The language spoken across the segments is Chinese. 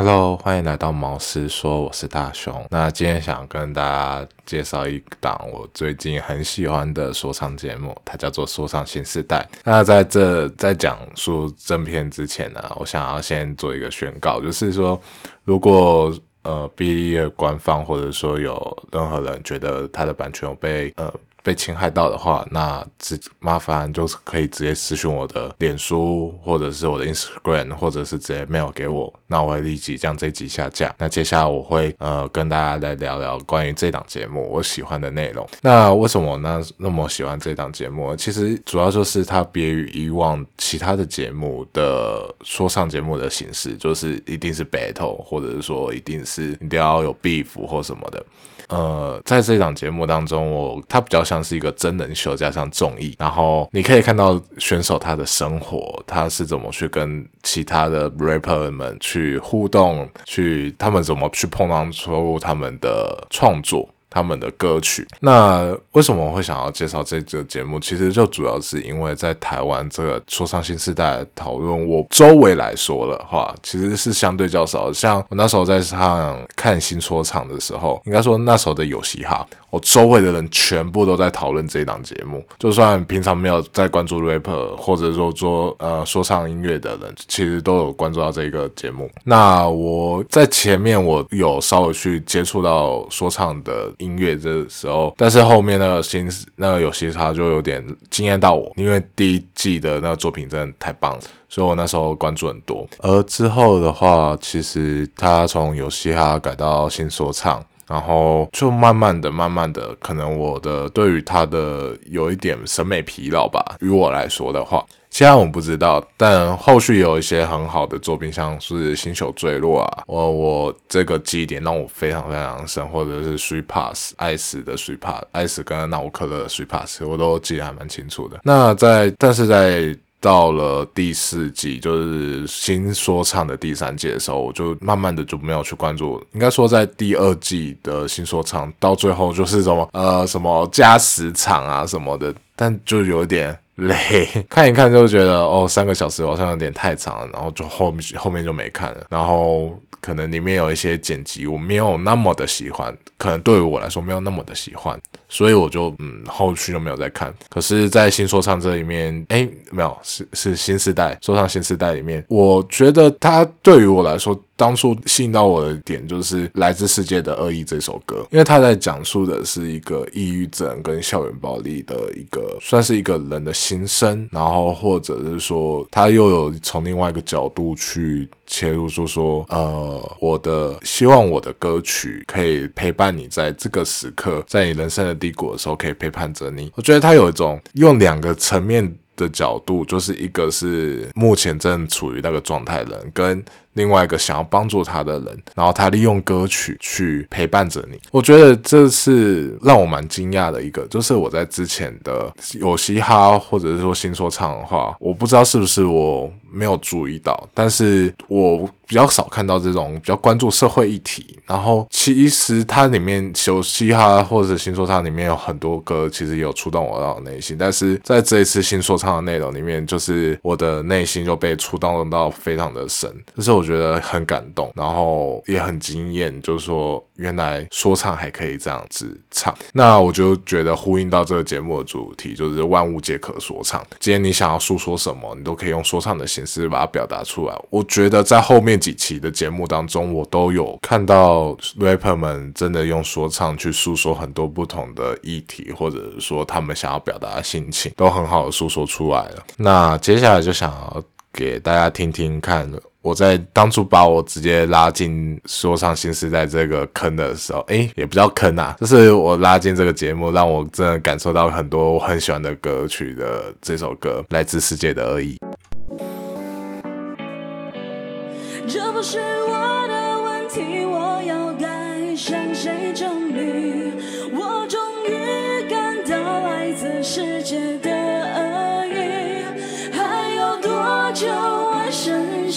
Hello，欢迎来到毛师说，我是大雄。那今天想跟大家介绍一档我最近很喜欢的说唱节目，它叫做《说唱新时代》。那在这在讲述正片之前呢，我想要先做一个宣告，就是说，如果呃 B 业官方或者说有任何人觉得他的版权有被呃。被侵害到的话，那直麻烦就是可以直接私讯我的脸书，或者是我的 Instagram，或者是直接 mail 给我，那我会立即将这集下架。那接下来我会呃跟大家来聊聊关于这档节目我喜欢的内容。那为什么那那么喜欢这档节目？其实主要就是它别于以往其他的节目的说唱节目的形式，就是一定是 battle，或者是说一定是一定要有 beef 或什么的。呃，在这档节目当中，我它比较像是一个真人秀加上综艺，然后你可以看到选手他的生活，他是怎么去跟其他的 rapper 们去互动，去他们怎么去碰撞出他们的创作。他们的歌曲，那为什么我会想要介绍这个节目？其实就主要是因为在台湾这个说唱新时代讨论，我周围来说的话，其实是相对较少。像我那时候在上看新说唱的时候，应该说那时候的有嘻哈，我周围的人全部都在讨论这档节目。就算平常没有在关注 rapper 或者说做呃说唱音乐的人，其实都有关注到这个节目。那我在前面我有稍微去接触到说唱的。音乐的时候，但是后面那个新那个有嘻哈就有点惊艳到我，因为第一季的那个作品真的太棒了，所以我那时候关注很多。而之后的话，其实他从有嘻哈改到新说唱，然后就慢慢的、慢慢的，可能我的对于他的有一点审美疲劳吧。于我来说的话。现在我不知道，但后续有一些很好的作品，像是《星球坠落》啊，我我这个记忆点让我非常非常深，或者是《Three Pass》爱死的《Three Pass》，爱死跟纳乌克的《Three Pass》，我都记得还蛮清楚的。那在，但是在到了第四季，就是新说唱的第三季的时候，我就慢慢的就没有去关注。应该说，在第二季的新说唱到最后就是什么呃什么加时场啊什么的，但就有一点。累，看一看就觉得哦，三个小时好像有点太长了，然后就后面后面就没看了。然后可能里面有一些剪辑我没有那么的喜欢，可能对于我来说没有那么的喜欢，所以我就嗯后续就没有再看。可是，在新说唱这里面，哎，没有是是新时代说唱新时代里面，我觉得它对于我来说。当初吸引到我的点就是《来自世界的恶意》这首歌，因为他在讲述的是一个抑郁症跟校园暴力的一个，算是一个人的心声，然后或者是说他又有从另外一个角度去切入，说说呃，我的希望我的歌曲可以陪伴你在这个时刻，在你人生的低谷的时候可以陪伴着你。我觉得他有一种用两个层面的角度，就是一个是目前正处于那个状态人跟。另外一个想要帮助他的人，然后他利用歌曲去陪伴着你。我觉得这是让我蛮惊讶的一个，就是我在之前的有嘻哈或者是说新说唱的话，我不知道是不是我没有注意到，但是我比较少看到这种比较关注社会议题。然后其实它里面有嘻哈或者新说唱里面有很多歌，其实有触动我到内心。但是在这一次新说唱的内容里面，就是我的内心就被触动到非常的深，就是我。觉得很感动，然后也很惊艳，就是说原来说唱还可以这样子唱。那我就觉得呼应到这个节目的主题，就是万物皆可说唱。今天你想要诉说什么，你都可以用说唱的形式把它表达出来。我觉得在后面几期的节目当中，我都有看到 rapper 们真的用说唱去诉说很多不同的议题，或者是说他们想要表达的心情，都很好的诉说出来了。那接下来就想要给大家听听看。我在当初把我直接拉进说唱新时代这个坑的时候，诶，也不叫坑啊，就是我拉进这个节目，让我真的感受到很多我很喜欢的歌曲的这首歌，来自世界的恶意。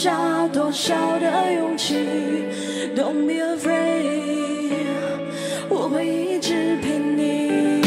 下多少的勇气？Don't be afraid，我会一直陪你。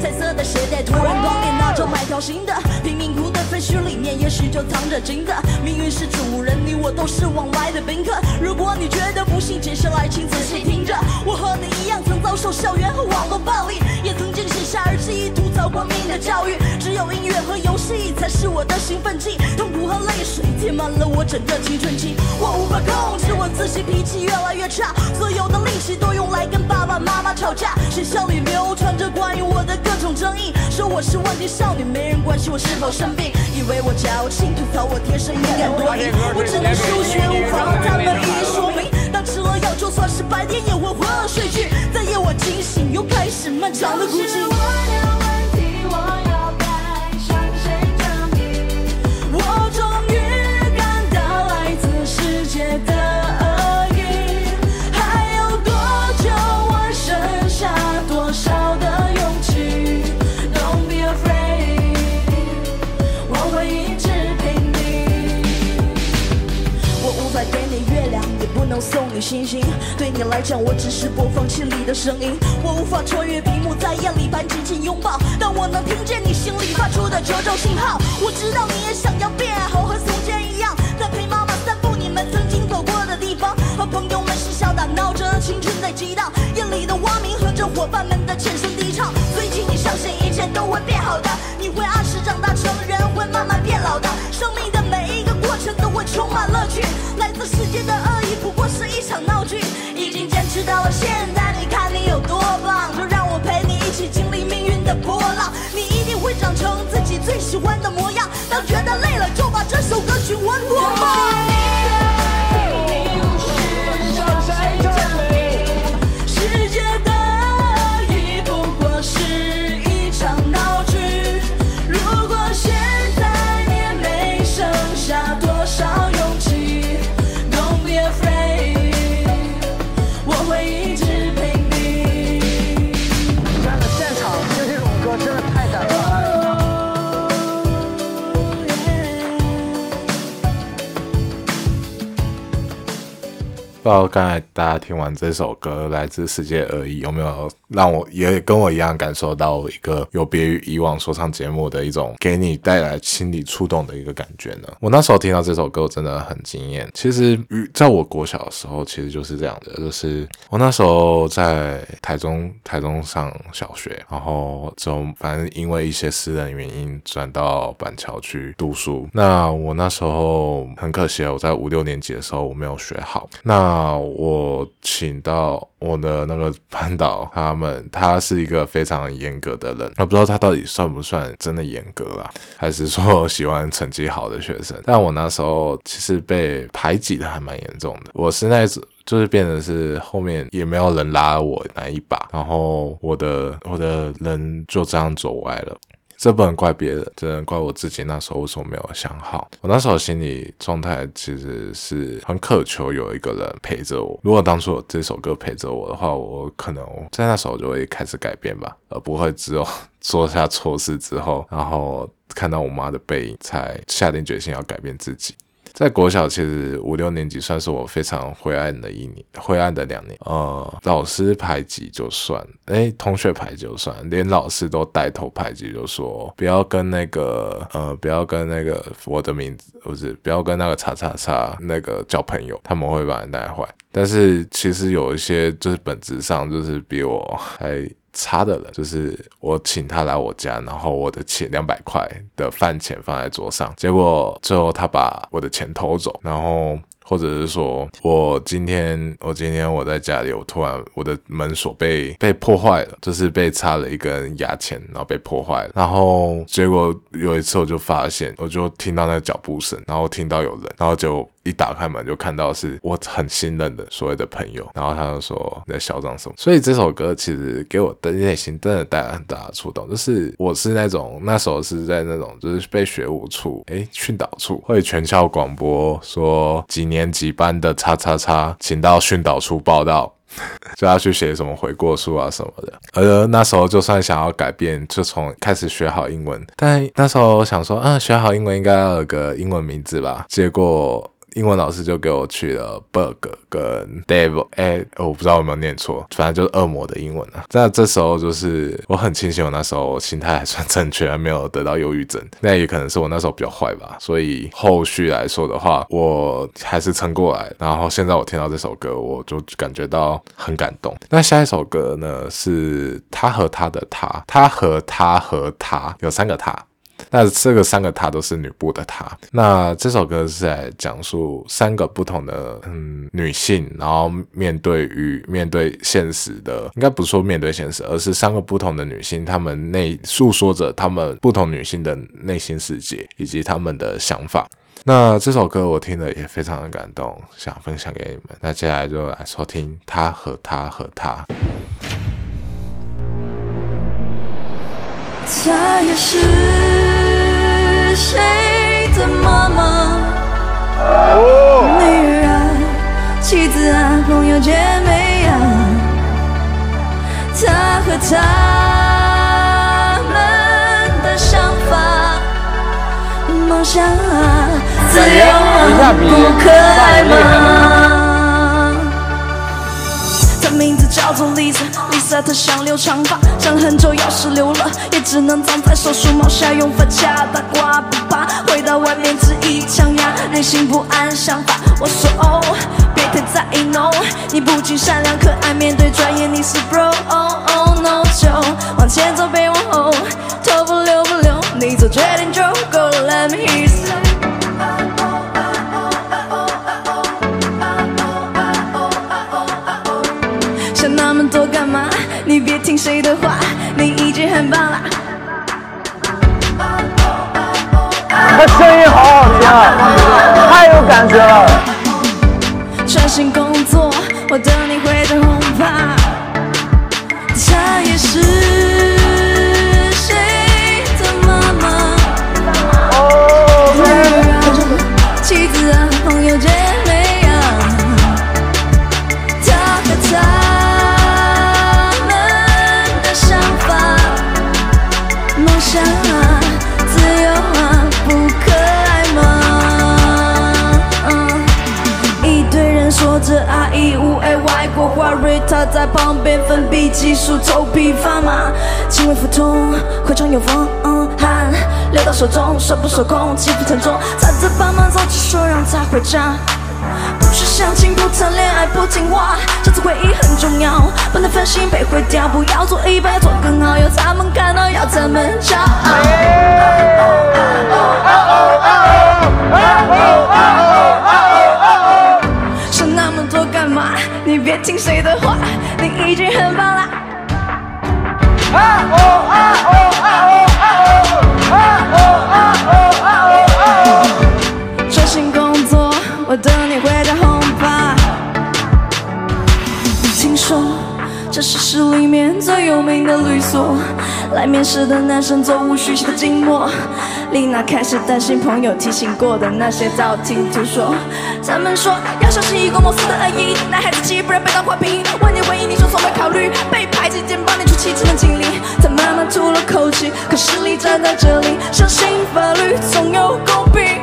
彩色的鞋带突然光点，那种买条新的，贫民窟的废墟里面也许就藏着金子。命运是主人，你我都是往来的宾客。如果你觉得不幸，接下来请仔细听着。我和你一样，曾遭受校园和网络暴力，也曾经写下日记，吐槽过命的教育。只有音乐和游戏才是我的兴奋剂，痛苦和泪水填满了我整个青春期。我无法控制我自己，脾气越来越差，所有的力气都用来跟爸爸妈妈吵架。学校里流传着关于我的各种争议，说我是问题少女，没人关心我是否生病，以为我矫情，吐槽我天生敏感多疑。我只能数学无法和他们一一说明，当吃了药，就算是白天也会昏了睡去，在夜晚惊醒，又开始漫长的孤寂。你星星。对你来讲，我只是播放器里的声音。我无法穿越屏幕，在夜里般紧紧拥抱，但我能听见你心里发出的求救信号。我知道你也想要变好，和从前一样，在陪妈妈散步你们曾经走过的地方，和朋友们嬉笑打闹着，青春在激荡。夜里的蛙鸣和着伙伴们的浅声低唱。最近你相信一切都会变好的，你会按时长大成人，会慢慢变老的。生命的每一个过程都会充满乐趣，来自世界的现不知道刚才大家听完这首歌《来自世界而已》，有没有让我也跟我一样感受到一个有别于以往说唱节目的一种给你带来心理触动的一个感觉呢？我那时候听到这首歌，真的很惊艳。其实在我国小的时候，其实就是这样的，就是我那时候在台中台中上小学，然后就反正因为一些私人原因转到板桥去读书。那我那时候很可惜，我在五六年级的时候我没有学好。那啊我请到我的那个班导，他们他是一个非常严格的人，我不知道他到底算不算真的严格啦，还是说喜欢成绩好的学生。但我那时候其实被排挤的还蛮严重的，我是那种。就是变成是后面也没有人拉我那一把，然后我的我的人就这样走歪了。这不能怪别人，只能怪我自己。那时候为什么没有想好？我那时候心理状态其实是很渴求有一个人陪着我。如果当初有这首歌陪着我的话，我可能在那时候就会开始改变吧，而不会只有做下错事之后，然后看到我妈的背影，才下定决心要改变自己。在国小，其实五六年级算是我非常灰暗的一年，灰暗的两年。呃，老师排挤就算，诶，同学排挤就算，连老师都带头排挤，就说不要跟那个呃，不要跟那个我的名字，不是不要跟那个叉叉叉那个交朋友，他们会把你带坏。但是其实有一些就是本质上就是比我还。差的人就是我请他来我家，然后我的钱两百块的饭钱放在桌上，结果最后他把我的钱偷走，然后或者是说我今天我今天我在家里，我突然我的门锁被被破坏了，就是被插了一根牙签，然后被破坏了，然后结果有一次我就发现，我就听到那脚步声，然后听到有人，然后就。一打开门就看到是我很信任的所谓的朋友，然后他就说你在嚣张什么？所以这首歌其实给我的内心真的带来很大的触动，就是我是那种那时候是在那种就是被学务处诶训导处会全校广播说几年几班的叉叉叉，请到训导处报道。就要去写什么悔过书啊什么的，而那时候就算想要改变，就从开始学好英文。但那时候想说，啊，学好英文应该要有个英文名字吧？结果英文老师就给我取了 bug 跟 devil，哎、我不知道有没有念错，反正就是恶魔的英文啊。那这时候就是我很庆幸我那时候心态还算正确，还没有得到忧郁症。那也可能是我那时候比较坏吧，所以后续来说的话，我还是撑过来。然后现在我听到这首歌，我就感觉到很感动。那下一首歌呢，是他和他的他，他和他和他有三个他。那这个三个她都是女部的她。那这首歌是在讲述三个不同的嗯女性，然后面对于面对现实的，应该不是说面对现实，而是三个不同的女性，她们内诉说着她们不同女性的内心世界以及她们的想法。那这首歌我听了也非常的感动，想分享给你们。那接下来就来收听他和他和他。她也是谁的妈妈？女儿啊，妻子啊，朋友姐妹啊，她和他们的想法，梦想啊，自由啊，不可爱吗？她名字叫做 Lisa，Lisa 她想留长发，想了很久，要是留了，也只能藏在手术帽下，用发卡大瓜不怕，回到外面只一枪牙，内心不安想法。我说哦，别太在意 no，你不仅善良可爱，面对专业你是 bro，oh oh no 就往前走别往后，头不留不留，你做决定就谁的话，你已经很棒了。他声音好好听啊，太有感觉了。专心工作，我等你回到有风汗流到手中，手不受控，气氛沉重，他在帮忙早就说让他回家。不是相亲，不谈恋爱，不听话，这次会议很重要，不能分心被毁掉，不要做一半，要做更好，要他们看到，要他们骄傲。想那么多干嘛？你别听谁的话，你已经很棒啦。专心工作，我等你回家轰趴。听说这是市里面最有名的律所，来面试的男生座无虚席的静默。丽娜开始担心朋友提醒过的那些道听途说，他们说要小心一个莫斯的恶意，男孩子气不然被当花瓶。问你回应，你说从未考虑被排挤，肩膀你出气只能尽力。他慢慢吐了口气，可实力站在这里，相信法律总有公平。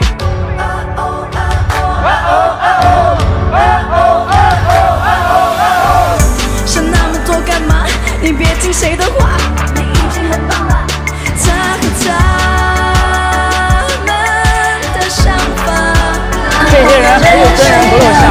想那么多干嘛？你别听谁的话，你已经很棒了。他和他人还有真人不露相，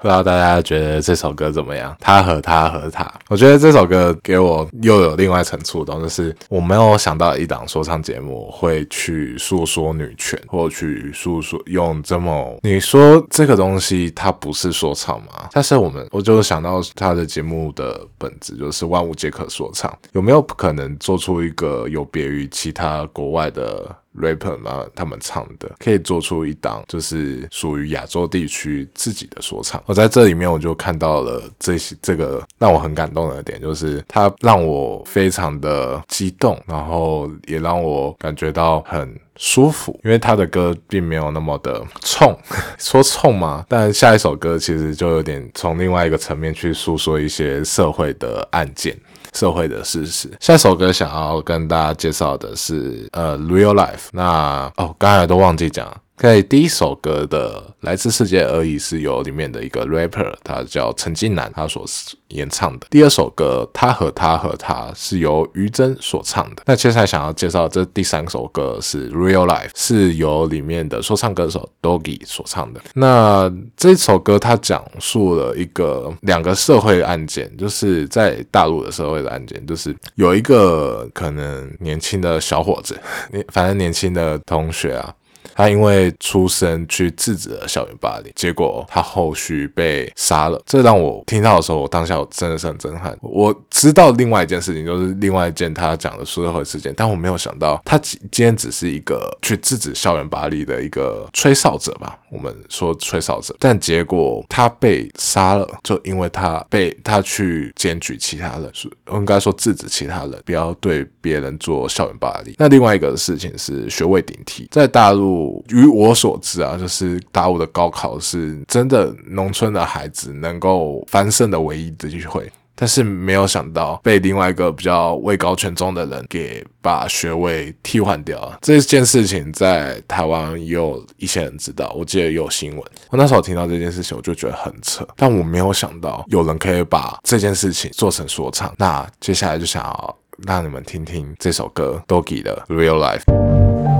不知道大家觉得这首歌怎么样？他和他和他，我觉得这首歌给我又有另外一层触动，就是我没有想到一档说唱节目会去诉说女权，或去诉说用这么你说这个东西它不是说唱吗？但是我们我就想到他的节目的本质就是万物皆可说唱，有没有可能做出一个有别于其他国外的？rapper 嘛，他们唱的可以做出一档就是属于亚洲地区自己的说唱。我在这里面我就看到了这些这个让我很感动的点，就是它让我非常的激动，然后也让我感觉到很。舒服，因为他的歌并没有那么的冲，说冲嘛，但下一首歌其实就有点从另外一个层面去诉说一些社会的案件。社会的事实。下一首歌想要跟大家介绍的是呃 Real Life。那哦，刚才都忘记讲了。在第一首歌的《来自世界而已》是由里面的一个 rapper，他叫陈近南，他所演唱的。第二首歌《他和他和他》是由于真所唱的。那接下来想要介绍这第三首歌是《Real Life》，是由里面的说唱歌手 Doggy 所唱的。那这首歌它讲述了一个两个社会案件，就是在大陆的社会的案件，就是有一个可能年轻的小伙子，年反正年轻的同学啊。他因为出生去制止了校园霸凌，结果他后续被杀了。这让我听到的时候，我当下我真的是很震撼。我知道另外一件事情，就是另外一件他讲的社会事件，但我没有想到他今今天只是一个去制止校园霸凌的一个吹哨者吧。我们说吹哨者，但结果他被杀了，就因为他被他去检举其他人，是应该说制止其他人不要对别人做校园霸凌。那另外一个事情是学位顶替，在大陆，于我所知啊，就是大陆的高考是真的农村的孩子能够翻身的唯一的机会。但是没有想到被另外一个比较位高权重的人给把学位替换掉了。这件事情在台湾也有一些人知道，我记得也有新闻。我那时候听到这件事情，我就觉得很扯，但我没有想到有人可以把这件事情做成说唱。那接下来就想要让你们听听这首歌 Doggy 的 Real Life。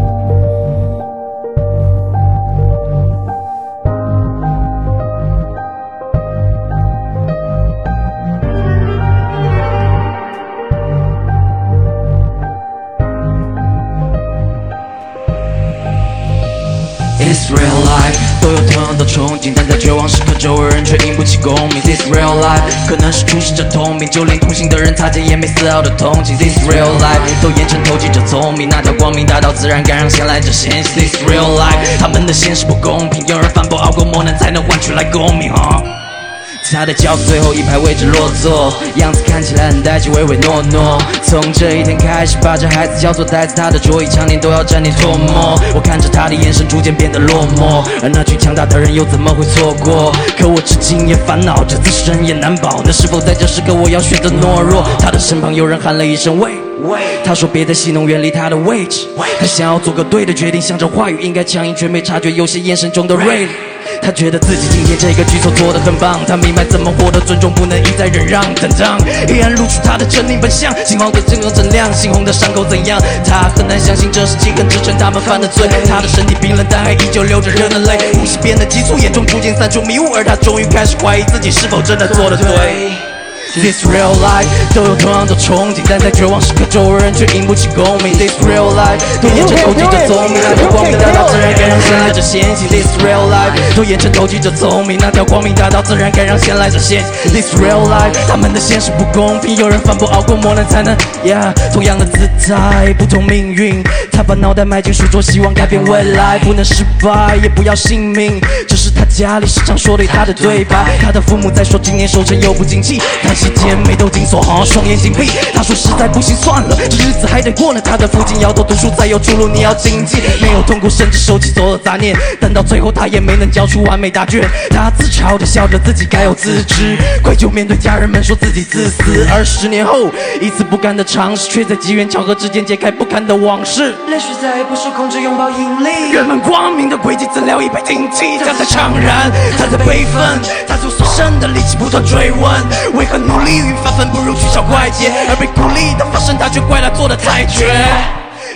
但在绝望时刻，周围人却引不起共鸣。This real life，可能是出世者通明，就连同行的人擦肩也没丝毫的同情。This real life，都严惩投机者聪明，那条光明大道自然该让先来者先行。This real life，他们的现实不公平，有人反驳，熬过磨难才能换取来功名。他的教室最后一排位置落座，样子看起来很呆滞，唯唯诺诺。从这一天开始，把这孩子叫做呆子，他的桌椅常年都要沾点唾沫。我看着他的眼神逐渐变得落寞，而那群强大的人又怎么会错过？可我至今也烦恼着，自身也难保，那是否在这时刻我要选择懦弱？他的身旁有人喊了一声喂。他说：“别再戏弄，远离他的位置。”他想要做个对的决定，想着话语应该强硬，却没察觉有些眼神中的锐利。他觉得自己今天这个举措做得很棒，他明白怎么获得尊重，不能一再忍让。黑暗露出他的狰狞本相，心房的震动锃亮，猩红的伤口怎样？他很难相信这是记恨支撑他们犯的罪。他的身体冰冷，但还依旧流着热的泪，呼吸变得急促，眼中逐渐散出迷雾，而他终于开始怀疑自己是否真的做得对。This real life 都有同样的憧憬，但在绝望时刻，周围人却引不起共鸣。This real life 都眼神投机者聪明，那条光明大道自然该让先来者先行。This real life 都眼神投机者聪明，那条光明大道自然该让先来者先行。This real life 他们的现实不公平，有人反驳，熬过磨难才能，yeah，同样的姿态，不同命运。他把脑袋埋进书桌，希望改变未来，不能失败，也不要性命。这是他家里时常说对他的对白。他的父母在说今年收成又不景气，息间眉头紧锁，好双眼紧闭。他说实在不行，算了，这日子还得过呢。他的父亲摇头，读书才有出路，你要谨记。没有痛苦，甚至收起所有杂念，但到最后他也没能交出完美答卷。他自嘲地笑着，自己该有自知，愧疚面对家人们说自己自私。而十年后，一次不甘的尝试，却在机缘巧合之间揭开不堪的往事。泪水再也不受控制，拥抱引力。人们光明的轨迹怎料已被顶替，他在怅然，他在悲愤，他用所剩的力气不断追问，为何努力与发奋不如取消怪别，而被鼓励的发生，他却怪他做的太绝。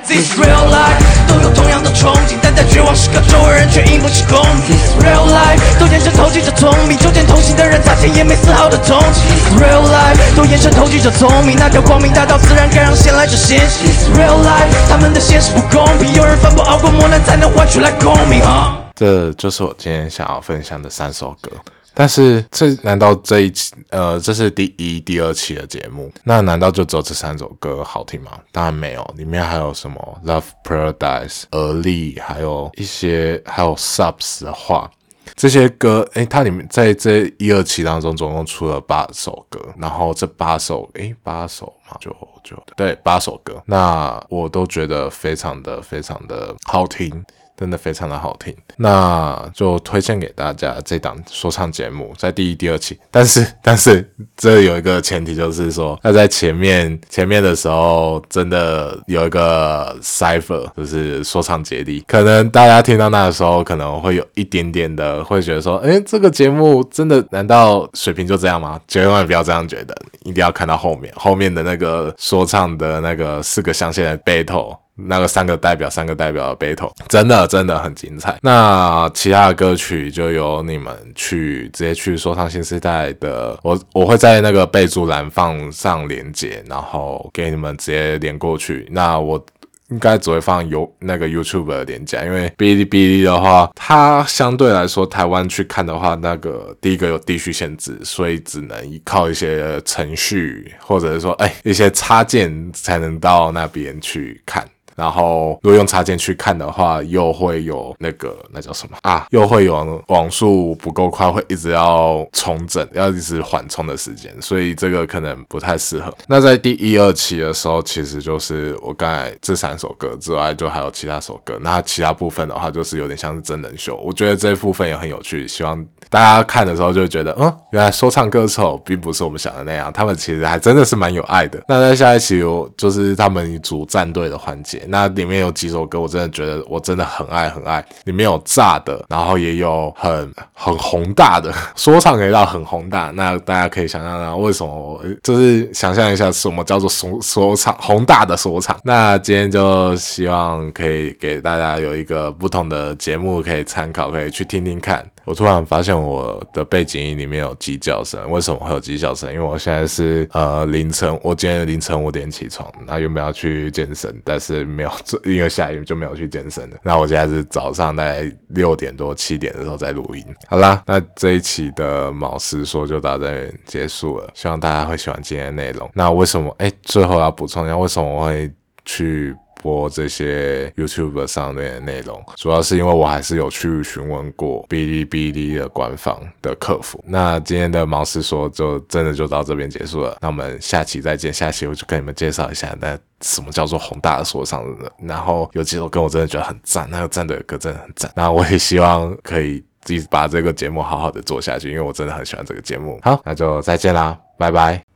This real life 都有同样的憧憬，但在绝望时刻，周围人却引不起共鸣。This real life 都眼神投机者聪明，中间同行的人擦肩也没丝毫的同情。This real life 都眼神投机者聪明，那条光明大道自然该让先来者先行。This real life 他们的现实不公平，有人反驳，熬过磨难才能换取来功名啊。这就是我今天想要分享的三首歌。但是这难道这一期呃这是第一、第二期的节目？那难道就只有这三首歌好听吗？当然没有，里面还有什么 Love Paradise、而立，还有一些还有 Subs 的话。这些歌，诶，它里面在这一二期当中总共出了八首歌，然后这八首，诶，八首嘛，就就对，八首歌，那我都觉得非常的非常的好听。真的非常的好听。那就推荐给大家这档说唱节目，在第一、第二期。但是，但是这有一个前提，就是说，那在前面前面的时候，真的有一个 cipher，就是说唱接力。可能大家听到那个时候，可能会有一点点的会觉得说，诶，这个节目真的难道水平就这样吗？千万不要这样觉得，一定要看到后面，后面的那个说唱的那个四个象限的 battle。那个三个代表，三个代表的 battle 真的真的很精彩。那其他的歌曲就由你们去直接去说唱新时代的，我我会在那个备注栏放上连接，然后给你们直接连过去。那我。应该只会放有那个 YouTube 的连接，因为哔哩哔哩的话，它相对来说台湾去看的话，那个第一个有地区限制，所以只能依靠一些程序，或者是说哎一些插件才能到那边去看。然后，如果用插件去看的话，又会有那个那叫什么啊？又会有网速不够快，会一直要重整，要一直缓冲的时间，所以这个可能不太适合。那在第一二期的时候，其实就是我刚才这三首歌之外，就还有其他首歌。那其他部分的话，就是有点像是真人秀。我觉得这部分也很有趣，希望大家看的时候就觉得，嗯，原来说唱歌手并不是我们想的那样，他们其实还真的是蛮有爱的。那在下一期有就是他们组战队的环节。那里面有几首歌，我真的觉得我真的很爱很爱。里面有炸的，然后也有很很宏大的说唱，可以到很宏大。那大家可以想象到为什么，就是想象一下什么叫做说说唱宏大的说唱。那今天就希望可以给大家有一个不同的节目可以参考，可以去听听看。我突然发现我的背景音里面有鸡叫声，为什么会有鸡叫声？因为我现在是呃凌晨，我今天凌晨五点起床，那原本要去健身，但是没有做，因为下雨就没有去健身了。那我现在是早上大概六点多七点的时候在录音。好啦，那这一期的毛师说就到这里结束了，希望大家会喜欢今天的内容。那为什么？哎，最后要补充一下，为什么我会去？播这些 YouTube 上面的内容，主要是因为我还是有去询问过哔哩哔哩的官方的客服。那今天的毛师说就真的就到这边结束了，那我们下期再见。下期我就跟你们介绍一下，那什么叫做宏大的说唱的，然后有几首歌我真的觉得很赞，那个战队的歌真的很赞。那我也希望可以自己把这个节目好好的做下去，因为我真的很喜欢这个节目。好，那就再见啦，拜拜。